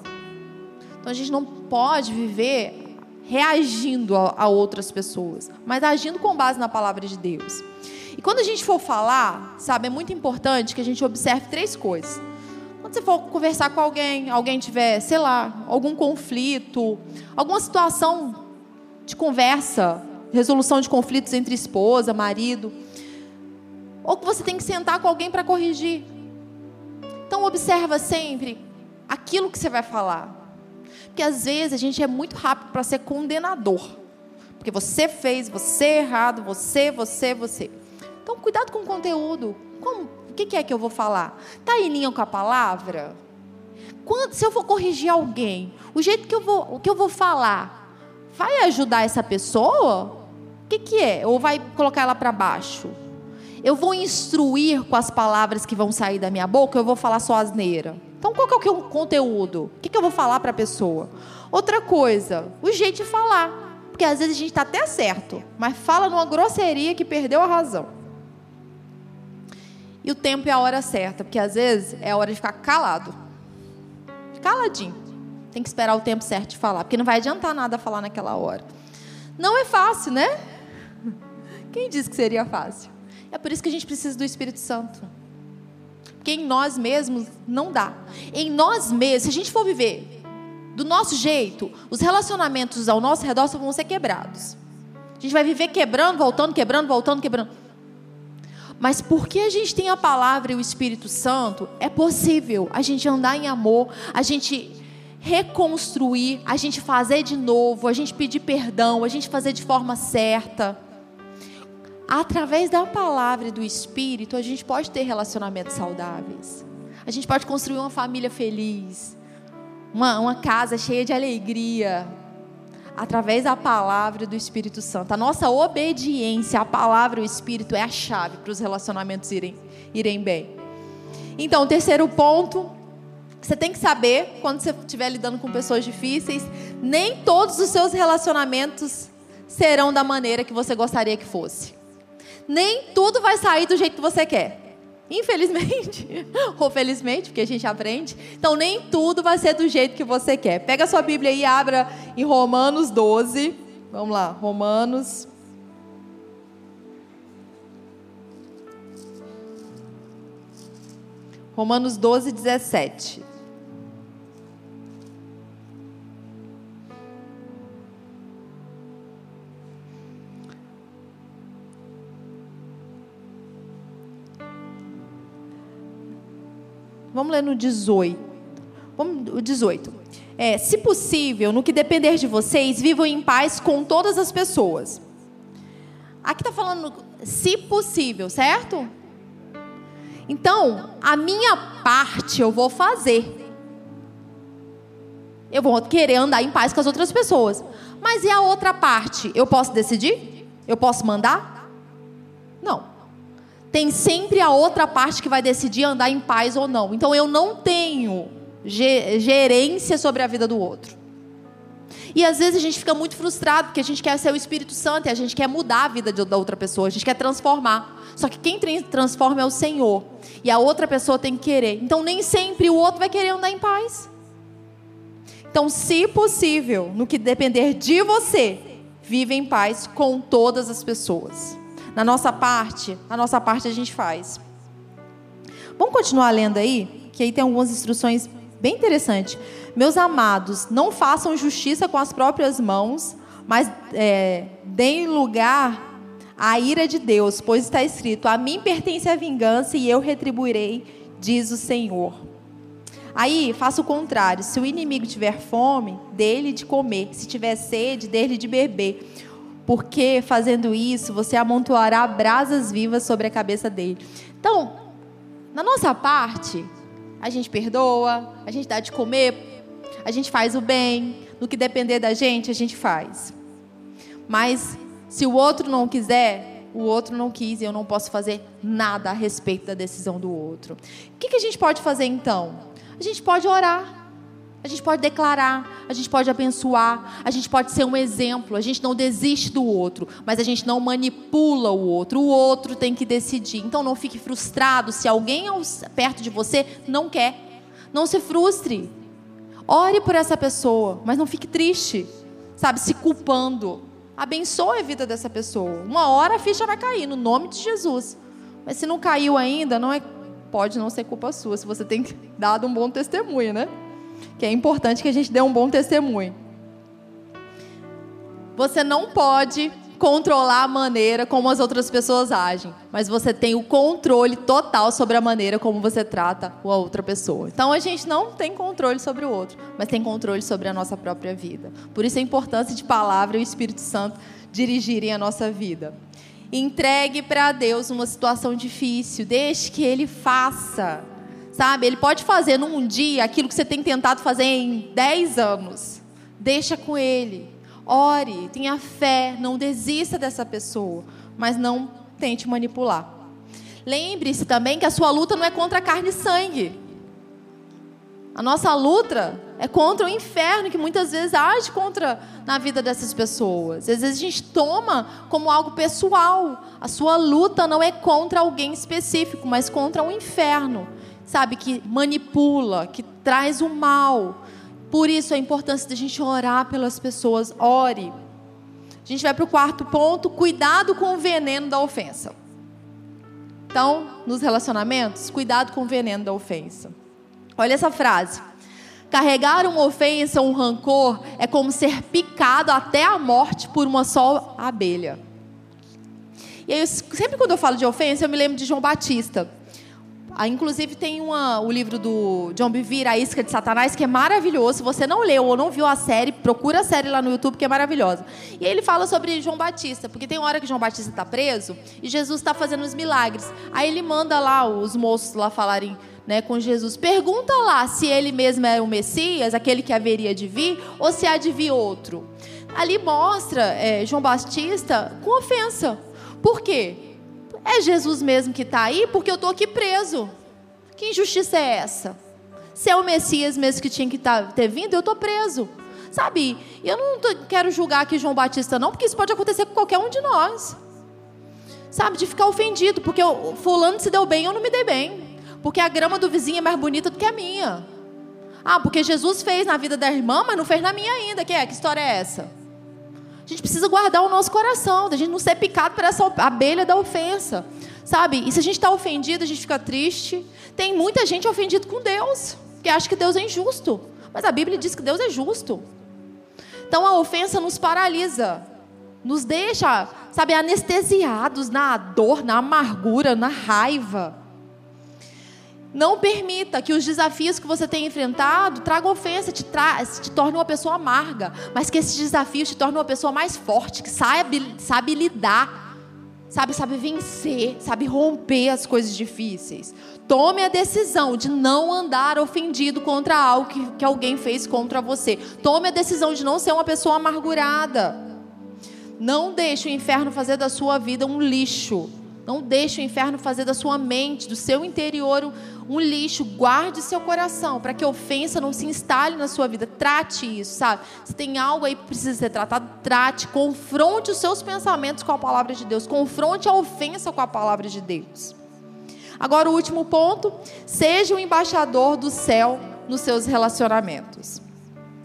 Então a gente não pode viver reagindo a, a outras pessoas, mas agindo com base na palavra de Deus. E quando a gente for falar, sabe, é muito importante que a gente observe três coisas. Quando você for conversar com alguém, alguém tiver, sei lá, algum conflito, alguma situação de conversa, resolução de conflitos entre esposa, marido, ou que você tem que sentar com alguém para corrigir. Então observa sempre aquilo que você vai falar. Porque às vezes a gente é muito rápido para ser condenador. Porque você fez, você é errado, você, você, você. Então cuidado com o conteúdo. Como o que, é que eu vou falar? Está em linha com a palavra? Quando, se eu vou corrigir alguém, o jeito que eu vou, o que eu vou falar, vai ajudar essa pessoa? O que, que é? Ou vai colocar ela para baixo? Eu vou instruir com as palavras que vão sair da minha boca, eu vou falar só asneira. Então, qual que é o conteúdo? O que, que eu vou falar para a pessoa? Outra coisa, o jeito de falar. Porque às vezes a gente está até certo, mas fala numa grosseria que perdeu a razão. E o tempo é a hora certa, porque às vezes é a hora de ficar calado. Caladinho. Tem que esperar o tempo certo de falar, porque não vai adiantar nada falar naquela hora. Não é fácil, né? Quem disse que seria fácil? É por isso que a gente precisa do Espírito Santo. Porque em nós mesmos não dá. Em nós mesmos, se a gente for viver do nosso jeito, os relacionamentos ao nosso redor só vão ser quebrados. A gente vai viver quebrando, voltando, quebrando, voltando, quebrando. Mas porque a gente tem a palavra e o Espírito Santo, é possível a gente andar em amor, a gente reconstruir, a gente fazer de novo, a gente pedir perdão, a gente fazer de forma certa. Através da palavra e do Espírito, a gente pode ter relacionamentos saudáveis. A gente pode construir uma família feliz, uma, uma casa cheia de alegria, através da palavra do Espírito Santo. A nossa obediência à palavra e ao Espírito é a chave para os relacionamentos irem, irem bem. Então, terceiro ponto, você tem que saber, quando você estiver lidando com pessoas difíceis, nem todos os seus relacionamentos serão da maneira que você gostaria que fosse. Nem tudo vai sair do jeito que você quer. Infelizmente, *laughs* ou felizmente, porque a gente aprende. Então, nem tudo vai ser do jeito que você quer. Pega a sua Bíblia e abra em Romanos 12. Vamos lá, Romanos. Romanos 12, 17. Vamos ler no 18. Vamos, o 18. É, se possível, no que depender de vocês, vivam em paz com todas as pessoas. Aqui está falando, se possível, certo? Então, a minha parte eu vou fazer. Eu vou querer andar em paz com as outras pessoas. Mas e a outra parte? Eu posso decidir? Eu posso mandar? Tem sempre a outra parte que vai decidir andar em paz ou não. Então eu não tenho gerência sobre a vida do outro. E às vezes a gente fica muito frustrado porque a gente quer ser o Espírito Santo e a gente quer mudar a vida da outra pessoa, a gente quer transformar. Só que quem transforma é o Senhor. E a outra pessoa tem que querer. Então nem sempre o outro vai querer andar em paz. Então, se possível, no que depender de você, vive em paz com todas as pessoas. Na nossa parte, a nossa parte a gente faz. Vamos continuar lendo aí, que aí tem algumas instruções bem interessantes. Meus amados, não façam justiça com as próprias mãos, mas é, deem lugar à ira de Deus, pois está escrito: A mim pertence a vingança e eu retribuirei, diz o Senhor. Aí, faça o contrário: se o inimigo tiver fome, dele de comer, se tiver sede, dele de beber porque fazendo isso você amontoará brasas vivas sobre a cabeça dele. Então, na nossa parte, a gente perdoa, a gente dá de comer, a gente faz o bem, no que depender da gente, a gente faz. Mas se o outro não quiser, o outro não quis e eu não posso fazer nada a respeito da decisão do outro. O que, que a gente pode fazer então? A gente pode orar. A gente pode declarar, a gente pode abençoar, a gente pode ser um exemplo. A gente não desiste do outro, mas a gente não manipula o outro. O outro tem que decidir. Então não fique frustrado se alguém perto de você não quer. Não se frustre. Ore por essa pessoa, mas não fique triste, sabe, se culpando. Abençoe a vida dessa pessoa. Uma hora a ficha vai cair no nome de Jesus. Mas se não caiu ainda, não é pode não ser culpa sua, se você tem *laughs* dado um bom testemunho, né? Que é importante que a gente dê um bom testemunho. Você não pode controlar a maneira como as outras pessoas agem, mas você tem o controle total sobre a maneira como você trata a outra pessoa. Então a gente não tem controle sobre o outro, mas tem controle sobre a nossa própria vida. Por isso a importância de palavra e o Espírito Santo dirigirem a nossa vida. Entregue para Deus uma situação difícil, deixe que Ele faça. Sabe? Ele pode fazer num dia aquilo que você tem tentado fazer em 10 anos. Deixa com ele. Ore, tenha fé, não desista dessa pessoa, mas não tente manipular. Lembre-se também que a sua luta não é contra carne e sangue. A nossa luta é contra o inferno que muitas vezes age contra na vida dessas pessoas. Às vezes a gente toma como algo pessoal. A sua luta não é contra alguém específico, mas contra o inferno, sabe que manipula, que traz o mal. Por isso a importância da gente orar pelas pessoas. Ore. A gente vai para o quarto ponto: cuidado com o veneno da ofensa. Então, nos relacionamentos, cuidado com o veneno da ofensa. Olha essa frase. Carregar uma ofensa, um rancor, é como ser picado até a morte por uma só abelha. E aí, sempre quando eu falo de ofensa, eu me lembro de João Batista. Ah, inclusive tem uma, o livro do John Bevere, A Isca de Satanás, que é maravilhoso. Se você não leu ou não viu a série, procura a série lá no YouTube, que é maravilhosa. E ele fala sobre João Batista, porque tem hora que João Batista está preso e Jesus está fazendo os milagres. Aí ele manda lá os moços lá falarem né, com Jesus. Pergunta lá se ele mesmo é o Messias, aquele que haveria de vir, ou se há de vir outro. Ali mostra é, João Batista com ofensa. Por quê? É Jesus mesmo que está aí, porque eu estou aqui preso. Que injustiça é essa? Se é o Messias mesmo que tinha que tá, ter vindo, eu estou preso. Sabe? Eu não tô, quero julgar aqui João Batista, não, porque isso pode acontecer com qualquer um de nós. Sabe? De ficar ofendido, porque o fulano se deu bem, eu não me dei bem. Porque a grama do vizinho é mais bonita do que a minha. Ah, porque Jesus fez na vida da irmã, mas não fez na minha ainda. Que é? Que história é essa? Gente precisa guardar o nosso coração, da gente não ser picado por essa abelha da ofensa. Sabe? E se a gente está ofendido, a gente fica triste. Tem muita gente ofendida com Deus, que acha que Deus é injusto. Mas a Bíblia diz que Deus é justo. Então a ofensa nos paralisa, nos deixa, sabe, anestesiados na dor, na amargura, na raiva. Não permita que os desafios que você tem enfrentado tragam ofensa, te, tra te tornem uma pessoa amarga, mas que esses desafios te tornem uma pessoa mais forte, que sabe, sabe lidar, sabe, sabe vencer, sabe romper as coisas difíceis. Tome a decisão de não andar ofendido contra algo que, que alguém fez contra você. Tome a decisão de não ser uma pessoa amargurada. Não deixe o inferno fazer da sua vida um lixo. Não deixe o inferno fazer da sua mente, do seu interior, um lixo. Guarde seu coração para que ofensa não se instale na sua vida. Trate isso, sabe? Se tem algo aí que precisa ser tratado, trate. Confronte os seus pensamentos com a palavra de Deus. Confronte a ofensa com a palavra de Deus. Agora, o último ponto: seja o embaixador do céu nos seus relacionamentos.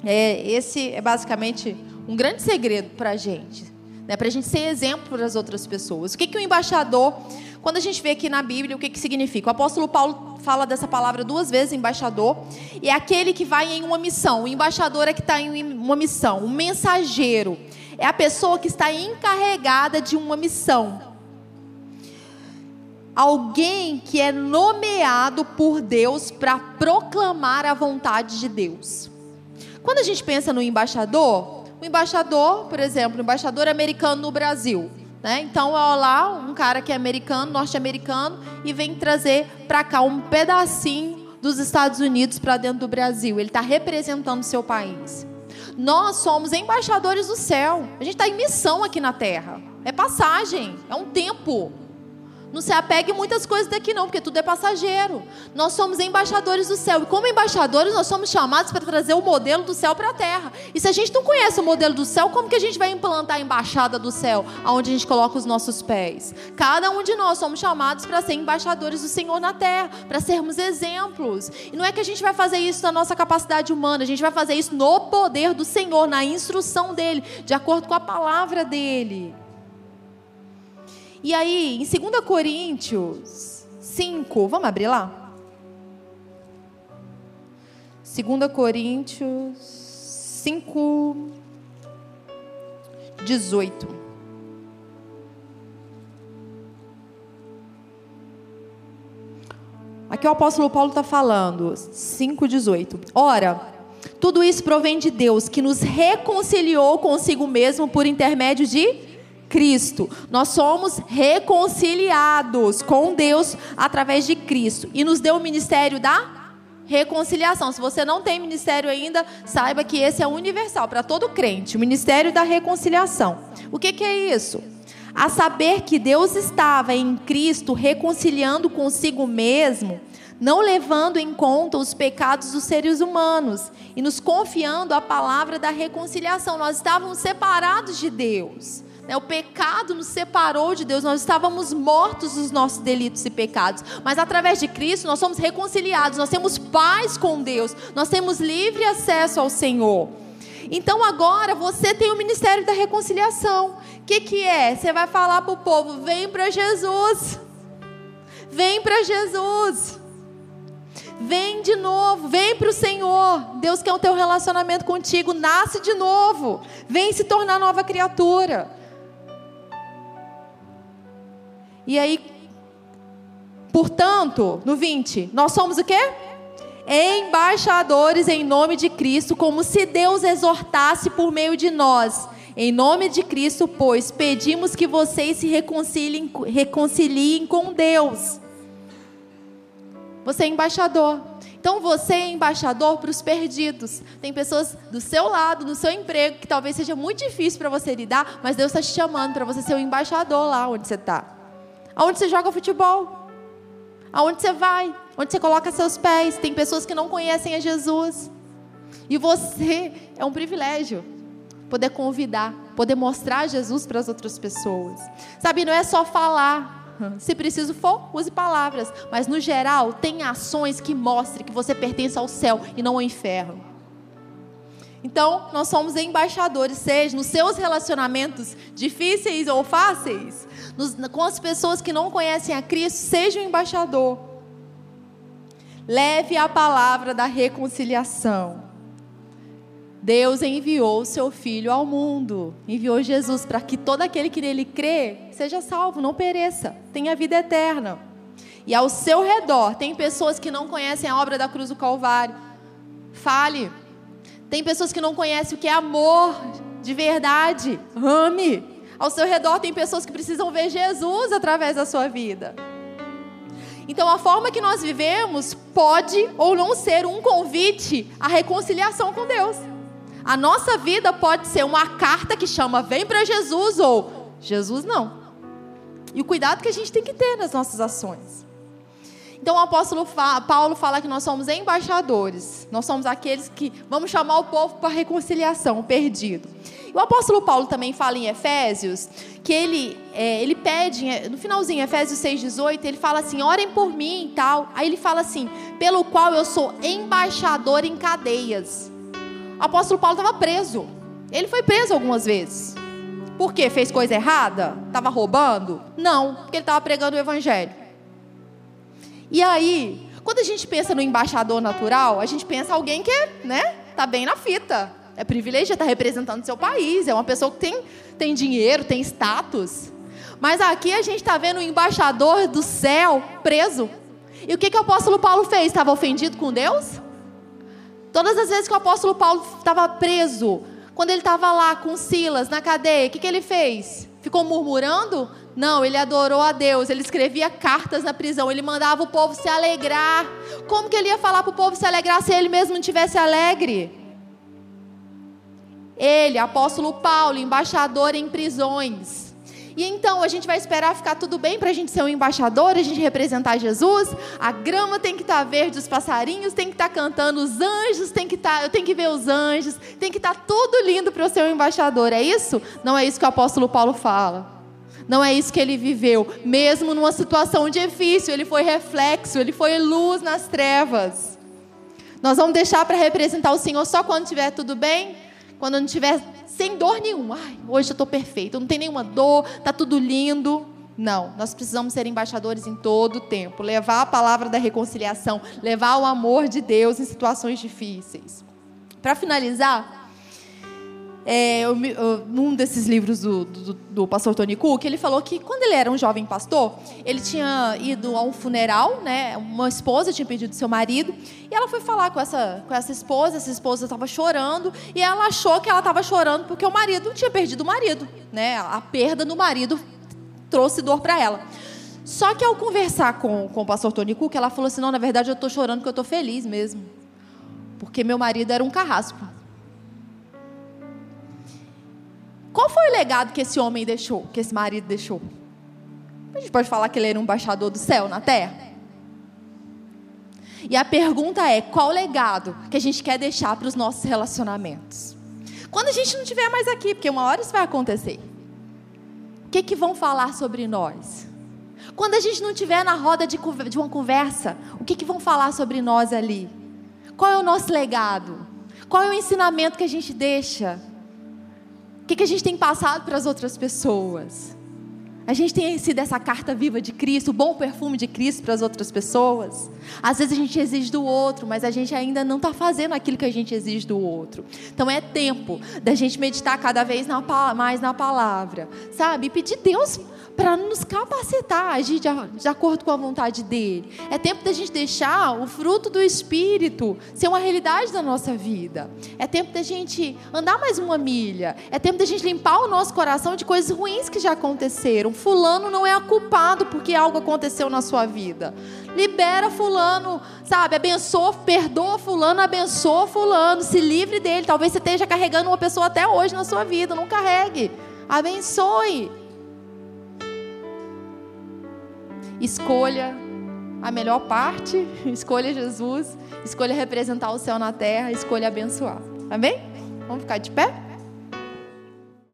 É, esse é basicamente um grande segredo para a gente né, para a gente ser exemplo para as outras pessoas. O que, que o embaixador, quando a gente vê aqui na Bíblia, o que, que significa? O apóstolo Paulo fala dessa palavra duas vezes, embaixador, e é aquele que vai em uma missão. O embaixador é que está em uma missão, um mensageiro. É a pessoa que está encarregada de uma missão. Alguém que é nomeado por Deus para proclamar a vontade de Deus. Quando a gente pensa no embaixador, o embaixador, por exemplo, o embaixador americano no Brasil. Né? Então, é lá um cara que é americano, norte-americano, e vem trazer para cá um pedacinho dos Estados Unidos para dentro do Brasil. Ele está representando seu país. Nós somos embaixadores do céu. A gente está em missão aqui na terra. É passagem, é um tempo. Não se apegue muitas coisas daqui não, porque tudo é passageiro. Nós somos embaixadores do céu. E como embaixadores, nós somos chamados para trazer o modelo do céu para a terra. E se a gente não conhece o modelo do céu, como que a gente vai implantar a embaixada do céu, aonde a gente coloca os nossos pés? Cada um de nós somos chamados para ser embaixadores do Senhor na terra, para sermos exemplos. E não é que a gente vai fazer isso na nossa capacidade humana, a gente vai fazer isso no poder do Senhor, na instrução dele, de acordo com a palavra dele. E aí, em 2 Coríntios 5, vamos abrir lá? 2 Coríntios 5, 18. Aqui o apóstolo Paulo está falando, 5,18. Ora, tudo isso provém de Deus, que nos reconciliou consigo mesmo por intermédio de Cristo. Nós somos reconciliados com Deus através de Cristo e nos deu o ministério da reconciliação. Se você não tem ministério ainda, saiba que esse é universal para todo crente, o ministério da reconciliação. O que, que é isso? a saber que Deus estava em Cristo reconciliando consigo mesmo, não levando em conta os pecados dos seres humanos e nos confiando a palavra da reconciliação. Nós estávamos separados de Deus. Né? O pecado nos separou de Deus, nós estávamos mortos dos nossos delitos e pecados, mas através de Cristo nós somos reconciliados, nós temos paz com Deus, nós temos livre acesso ao Senhor. Então agora você tem o ministério da reconciliação. O que, que é? Você vai falar para o povo: vem para Jesus, vem para Jesus. Vem de novo, vem para o Senhor. Deus quer o teu relacionamento contigo. Nasce de novo. Vem se tornar nova criatura. E aí, portanto, no 20, nós somos o quê? Embaixadores em nome de Cristo, como se Deus exortasse por meio de nós. Em nome de Cristo, pois, pedimos que vocês se reconciliem, reconciliem com Deus. Você é embaixador. Então você é embaixador para os perdidos. Tem pessoas do seu lado, no seu emprego, que talvez seja muito difícil para você lidar, mas Deus está te chamando para você ser o embaixador lá onde você está. Aonde você joga futebol? Aonde você vai? Onde você coloca seus pés? Tem pessoas que não conhecem a Jesus. E você é um privilégio poder convidar, poder mostrar Jesus para as outras pessoas. Sabe, não é só falar. Se preciso for, use palavras. Mas no geral, tem ações que mostrem que você pertence ao céu e não ao inferno. Então, nós somos embaixadores, seja nos seus relacionamentos difíceis ou fáceis, nos, com as pessoas que não conhecem a Cristo, seja um embaixador. Leve a palavra da reconciliação. Deus enviou o seu Filho ao mundo, enviou Jesus para que todo aquele que nele crê seja salvo, não pereça, tenha vida eterna. E ao seu redor tem pessoas que não conhecem a obra da cruz do Calvário. Fale, tem pessoas que não conhecem o que é amor de verdade. Ame. Ao seu redor tem pessoas que precisam ver Jesus através da sua vida. Então, a forma que nós vivemos pode ou não ser um convite à reconciliação com Deus. A nossa vida pode ser uma carta que chama vem para Jesus ou Jesus não. E o cuidado que a gente tem que ter nas nossas ações. Então o apóstolo Paulo fala que nós somos embaixadores. Nós somos aqueles que vamos chamar o povo para a reconciliação, o perdido. O apóstolo Paulo também fala em Efésios que ele, é, ele pede, no finalzinho, Efésios 6,18, ele fala assim: orem por mim e tal. Aí ele fala assim: pelo qual eu sou embaixador em cadeias. O apóstolo Paulo estava preso. Ele foi preso algumas vezes. Por quê? Fez coisa errada? Estava roubando? Não, porque ele estava pregando o evangelho. E aí, quando a gente pensa no embaixador natural, a gente pensa alguém que, né, tá bem na fita. É privilegiado, está representando seu país, é uma pessoa que tem, tem dinheiro, tem status. Mas aqui a gente está vendo o embaixador do céu preso. E o que, que o apóstolo Paulo fez? Estava ofendido com Deus? Todas as vezes que o apóstolo Paulo estava preso, quando ele estava lá com Silas na cadeia, o que, que ele fez? Ficou murmurando? Não, ele adorou a Deus, ele escrevia cartas na prisão, ele mandava o povo se alegrar. Como que ele ia falar para o povo se alegrar se ele mesmo não tivesse alegre? Ele, apóstolo Paulo, embaixador em prisões. E então a gente vai esperar ficar tudo bem para a gente ser um embaixador, a gente representar Jesus. A grama tem que estar tá verde, os passarinhos tem que estar tá cantando, os anjos tem que estar, tá, eu tenho que ver os anjos, tem que estar tudo lindo para eu ser um embaixador. É isso? Não é isso que o apóstolo Paulo fala. Não é isso que ele viveu. Mesmo numa situação difícil, ele foi reflexo, ele foi luz nas trevas. Nós vamos deixar para representar o Senhor só quando estiver tudo bem? Quando não estiver sem dor nenhuma. Ai, hoje eu estou perfeito, não tem nenhuma dor, está tudo lindo. Não, nós precisamos ser embaixadores em todo o tempo, levar a palavra da reconciliação, levar o amor de Deus em situações difíceis. Para finalizar, é, eu, eu, num desses livros do, do, do, pastor Tony Cook, ele falou que quando ele era um jovem pastor, ele tinha ido a um funeral, né? Uma esposa tinha perdido seu marido, e ela foi falar com essa, com essa esposa, essa esposa estava chorando, e ela achou que ela estava chorando porque o marido tinha perdido o marido, né? A perda do marido trouxe dor para ela. Só que ao conversar com, com o pastor Tony Cook, ela falou assim: não, na verdade eu estou chorando porque eu estou feliz mesmo. Porque meu marido era um carrasco. Qual foi o legado que esse homem deixou, que esse marido deixou? A gente pode falar que ele era um embaixador do céu na terra? E a pergunta é: qual o legado que a gente quer deixar para os nossos relacionamentos? Quando a gente não estiver mais aqui, porque uma hora isso vai acontecer. O que, que vão falar sobre nós? Quando a gente não estiver na roda de, de uma conversa, o que, que vão falar sobre nós ali? Qual é o nosso legado? Qual é o ensinamento que a gente deixa? O que, que a gente tem passado para as outras pessoas? A gente tem sido essa carta viva de Cristo, o bom perfume de Cristo para as outras pessoas. Às vezes a gente exige do outro, mas a gente ainda não está fazendo aquilo que a gente exige do outro. Então é tempo da gente meditar cada vez mais na palavra, sabe? E pedir Deus para nos capacitar a agir de, de, acordo com a vontade dele. É tempo da gente deixar o fruto do Espírito ser uma realidade da nossa vida. É tempo da gente andar mais uma milha. É tempo da gente limpar o nosso coração de coisas ruins que já aconteceram. Fulano não é culpado porque algo aconteceu na sua vida. Libera Fulano, sabe? Abençoa, perdoa Fulano, abençoa Fulano. Se livre dele. Talvez você esteja carregando uma pessoa até hoje na sua vida. Não carregue. Abençoe. Escolha a melhor parte, *laughs* escolha Jesus, escolha representar o céu na terra, escolha abençoar. Amém? Vamos ficar de pé?